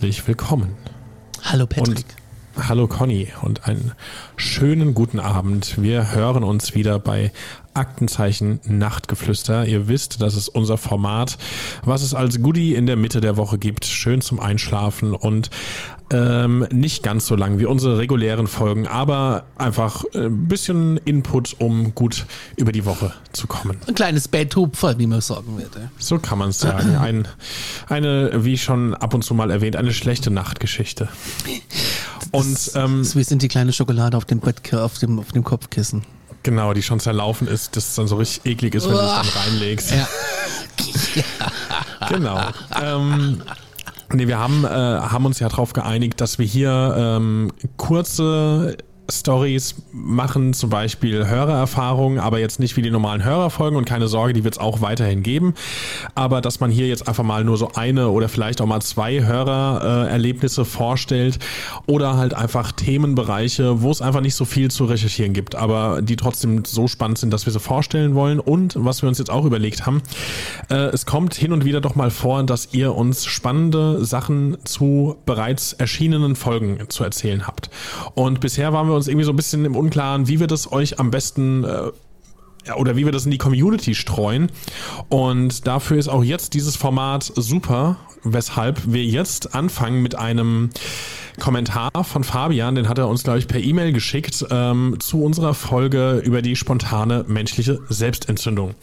Herzlich willkommen. Hallo Patrick. Und hallo Conny und einen schönen guten Abend. Wir hören uns wieder bei Aktenzeichen Nachtgeflüster. Ihr wisst, das ist unser Format, was es als Goodie in der Mitte der Woche gibt. Schön zum Einschlafen und ähm, nicht ganz so lang wie unsere regulären Folgen, aber einfach ein bisschen Input, um gut über die Woche zu kommen. Ein kleines Beethoven, wie man sagen würde. So kann man es sagen. Ein, eine, wie schon ab und zu mal erwähnt, eine schlechte Nachtgeschichte. Und ähm, Das- Wir sind die kleine Schokolade auf dem Brett, auf dem, auf dem Kopfkissen. genau, die schon zerlaufen ist, das dann so richtig eklig ist, wenn du es dann reinlegst. Ja. Genau. ähm, nee, wir haben, äh, haben uns ja darauf geeinigt, dass wir hier ähm, kurze Stories machen, zum Beispiel Hörererfahrungen, aber jetzt nicht wie die normalen Hörerfolgen und keine Sorge, die wird es auch weiterhin geben. Aber dass man hier jetzt einfach mal nur so eine oder vielleicht auch mal zwei Hörererlebnisse vorstellt oder halt einfach Themenbereiche, wo es einfach nicht so viel zu recherchieren gibt, aber die trotzdem so spannend sind, dass wir sie vorstellen wollen. Und was wir uns jetzt auch überlegt haben, äh, es kommt hin und wieder doch mal vor, dass ihr uns spannende Sachen zu bereits erschienenen Folgen zu erzählen habt. Und bisher waren wir uns irgendwie so ein bisschen im Unklaren, wie wir das euch am besten äh, oder wie wir das in die Community streuen. Und dafür ist auch jetzt dieses Format super, weshalb wir jetzt anfangen mit einem Kommentar von Fabian, den hat er uns, glaube ich, per E-Mail geschickt, ähm, zu unserer Folge über die spontane menschliche Selbstentzündung.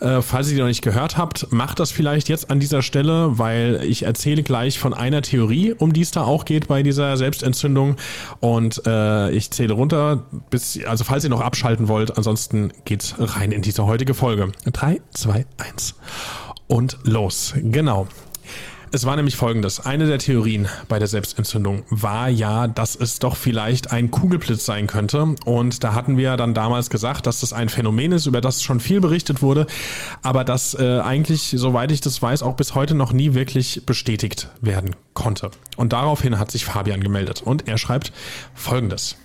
Äh, falls ihr die noch nicht gehört habt, macht das vielleicht jetzt an dieser Stelle, weil ich erzähle gleich von einer Theorie, um die es da auch geht bei dieser Selbstentzündung. Und äh, ich zähle runter, bis, also falls ihr noch abschalten wollt, ansonsten geht's rein in diese heutige Folge. Drei, zwei, eins Und los. Genau. Es war nämlich folgendes. Eine der Theorien bei der Selbstentzündung war ja, dass es doch vielleicht ein Kugelblitz sein könnte. Und da hatten wir dann damals gesagt, dass das ein Phänomen ist, über das schon viel berichtet wurde, aber das äh, eigentlich, soweit ich das weiß, auch bis heute noch nie wirklich bestätigt werden konnte. Und daraufhin hat sich Fabian gemeldet. Und er schreibt folgendes.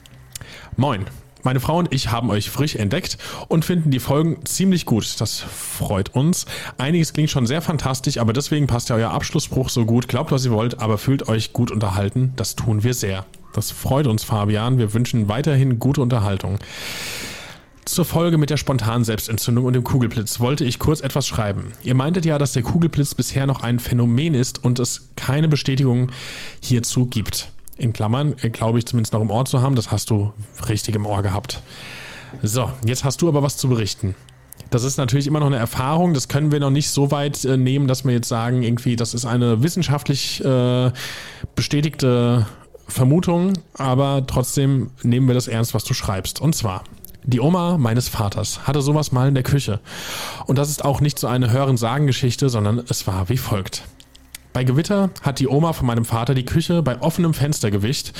Moin. Meine Frau und ich haben euch frisch entdeckt und finden die Folgen ziemlich gut. Das freut uns. Einiges klingt schon sehr fantastisch, aber deswegen passt ja euer Abschlussspruch so gut. Glaubt, was ihr wollt, aber fühlt euch gut unterhalten. Das tun wir sehr. Das freut uns, Fabian. Wir wünschen weiterhin gute Unterhaltung. Zur Folge mit der spontanen Selbstentzündung und dem Kugelblitz wollte ich kurz etwas schreiben. Ihr meintet ja, dass der Kugelblitz bisher noch ein Phänomen ist und es keine Bestätigung hierzu gibt. In Klammern, äh, glaube ich zumindest noch im Ohr zu haben, das hast du richtig im Ohr gehabt. So, jetzt hast du aber was zu berichten. Das ist natürlich immer noch eine Erfahrung, das können wir noch nicht so weit äh, nehmen, dass wir jetzt sagen, irgendwie, das ist eine wissenschaftlich äh, bestätigte Vermutung, aber trotzdem nehmen wir das ernst, was du schreibst. Und zwar, die Oma meines Vaters hatte sowas mal in der Küche. Und das ist auch nicht so eine Hören-Sagen-Geschichte, sondern es war wie folgt. Bei Gewitter hat die Oma von meinem Vater die Küche bei offenem Fenster gewischt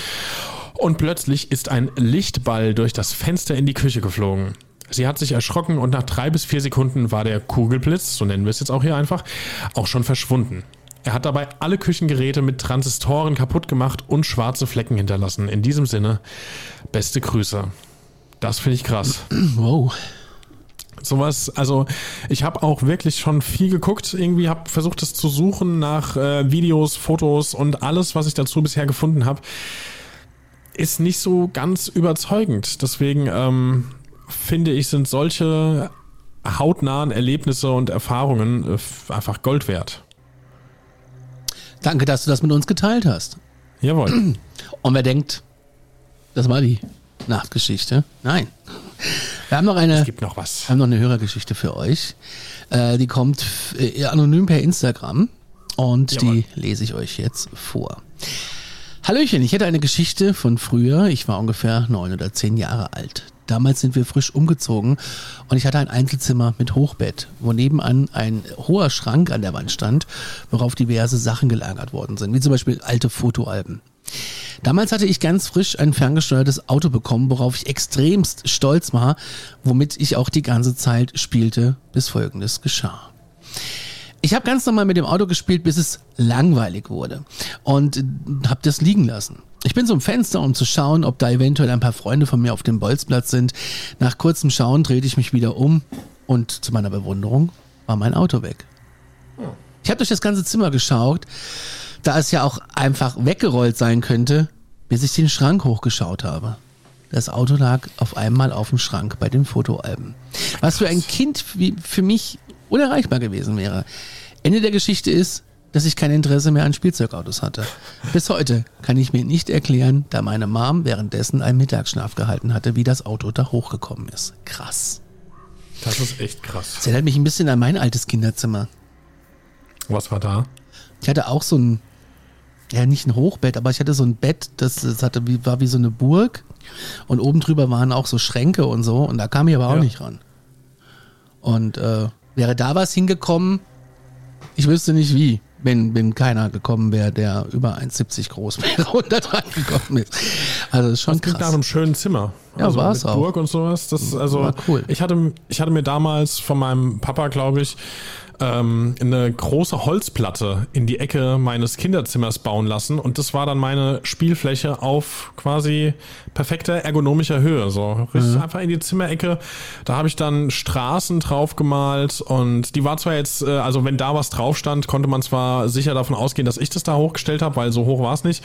und plötzlich ist ein Lichtball durch das Fenster in die Küche geflogen. Sie hat sich erschrocken und nach drei bis vier Sekunden war der Kugelblitz, so nennen wir es jetzt auch hier einfach, auch schon verschwunden. Er hat dabei alle Küchengeräte mit Transistoren kaputt gemacht und schwarze Flecken hinterlassen. In diesem Sinne, beste Grüße. Das finde ich krass. Wow. Sowas, also ich habe auch wirklich schon viel geguckt, irgendwie habe versucht es zu suchen nach äh, Videos, Fotos und alles, was ich dazu bisher gefunden habe, ist nicht so ganz überzeugend. Deswegen ähm, finde ich, sind solche hautnahen Erlebnisse und Erfahrungen äh, einfach Gold wert. Danke, dass du das mit uns geteilt hast. Jawohl. Und wer denkt, das war die. Nachtgeschichte. Nein. Wir haben noch eine, Es gibt noch was. wir haben noch eine Hörergeschichte für euch. Äh, die kommt äh, anonym per Instagram und Jawohl. die lese ich euch jetzt vor. Hallöchen, ich hätte eine Geschichte von früher. Ich war ungefähr neun oder zehn Jahre alt. Damals sind wir frisch umgezogen und ich hatte ein Einzelzimmer mit Hochbett, wo nebenan ein hoher Schrank an der Wand stand, worauf diverse Sachen gelagert worden sind, wie zum Beispiel alte Fotoalben. Damals hatte ich ganz frisch ein ferngesteuertes Auto bekommen, worauf ich extremst stolz war, womit ich auch die ganze Zeit spielte, bis folgendes geschah. Ich habe ganz normal mit dem Auto gespielt, bis es langweilig wurde und habe das liegen lassen. Ich bin zum Fenster, um zu schauen, ob da eventuell ein paar Freunde von mir auf dem Bolzplatz sind. Nach kurzem Schauen drehte ich mich wieder um und zu meiner Bewunderung war mein Auto weg. Ich habe durch das ganze Zimmer geschaut, da es ja auch einfach weggerollt sein könnte, bis ich den Schrank hochgeschaut habe. Das Auto lag auf einmal auf dem Schrank bei den Fotoalben. Was für ein Kind wie für mich unerreichbar gewesen wäre. Ende der Geschichte ist, dass ich kein Interesse mehr an Spielzeugautos hatte. Bis heute kann ich mir nicht erklären, da meine Mom währenddessen einen Mittagsschlaf gehalten hatte, wie das Auto da hochgekommen ist. Krass. Das ist echt krass. Das erinnert mich ein bisschen an mein altes Kinderzimmer. Was war da? Ich hatte auch so ein, ja nicht ein Hochbett, aber ich hatte so ein Bett, das, das hatte wie, war wie so eine Burg und oben drüber waren auch so Schränke und so und da kam ich aber auch Ja. nicht ran. Und äh, wäre da was hingekommen, ich wüsste nicht wie, wenn, wenn keiner gekommen wäre, der über 1,70 groß wäre und da dran gekommen ist. Also das ist schon Das klingt nach krass. einem schönen Zimmer. Ja, also war's mit auch. Burg und sowas. Das, also, War cool. Ich hatte, ich hatte mir damals von meinem Papa, glaube ich, ähm, eine große Holzplatte in die Ecke meines Kinderzimmers bauen lassen und das war dann meine Spielfläche auf quasi perfekter ergonomischer Höhe. So Mhm. einfach in die Zimmerecke. Da habe ich dann Straßen drauf gemalt und die war zwar jetzt, äh, also wenn da was drauf stand, konnte man zwar sicher davon ausgehen, dass ich das da hochgestellt habe, weil so hoch war es nicht.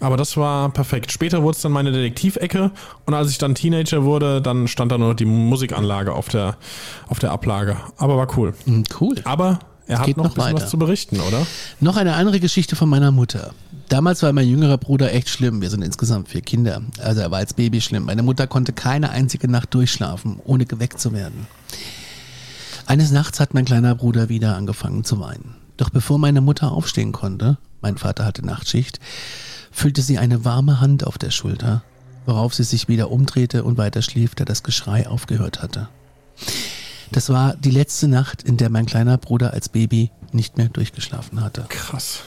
Aber das war perfekt. Später wurde es dann meine Detektivecke und als ich dann Teenager wurde, dann stand da nur noch die Musikanlage auf der, auf der Ablage. Aber war cool. Hm, Cool. Aber er hat noch, noch bisschen was zu berichten, oder? Noch eine andere Geschichte von meiner Mutter. Damals war mein jüngerer Bruder echt schlimm. Wir sind insgesamt vier Kinder. Also er war als Baby schlimm. Meine Mutter konnte keine einzige Nacht durchschlafen, ohne geweckt zu werden. Eines Nachts hat mein kleiner Bruder wieder angefangen zu weinen. Doch bevor meine Mutter aufstehen konnte, mein Vater hatte Nachtschicht, fühlte sie eine warme Hand auf der Schulter, worauf sie sich wieder umdrehte und weiter schlief, da das Geschrei aufgehört hatte. Das war die letzte Nacht, in der mein kleiner Bruder als Baby nicht mehr durchgeschlafen hatte. Krass.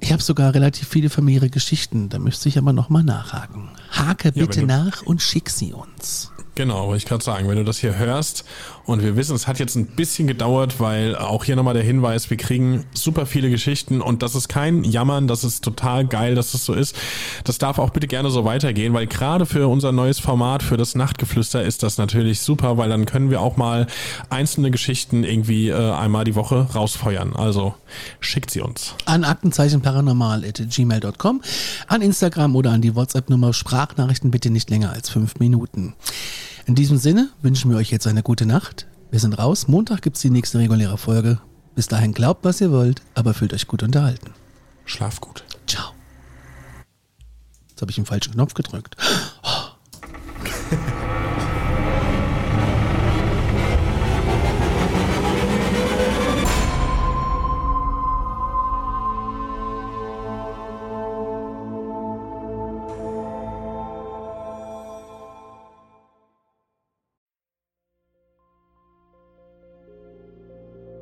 Ich habe sogar relativ viele familiäre Geschichten, da müsste ich aber nochmal nachhaken. Hake Ja, bitte du- nach und schick sie uns. Genau, wollte ich gerade sagen, wenn du das hier hörst und wir wissen, es hat jetzt ein bisschen gedauert, weil auch hier nochmal der Hinweis, wir kriegen super viele Geschichten und das ist kein Jammern, das ist total geil, dass es so ist. Das darf auch bitte gerne so weitergehen, weil gerade für unser neues Format, für das Nachtgeflüster ist das natürlich super, weil dann können wir auch mal einzelne Geschichten irgendwie äh, einmal die Woche rausfeuern. Also schickt sie uns. An aktenzeichenparanormal.gmail.com, an Instagram oder an die WhatsApp-Nummer Sprachnachrichten bitte nicht länger als fünf Minuten. In diesem Sinne wünschen wir euch jetzt eine gute Nacht. Wir sind raus. Montag gibt's die nächste reguläre Folge. Bis dahin glaubt, was ihr wollt, aber fühlt euch gut unterhalten. Schlaf gut. Ciao. Jetzt habe ich den falschen Knopf gedrückt.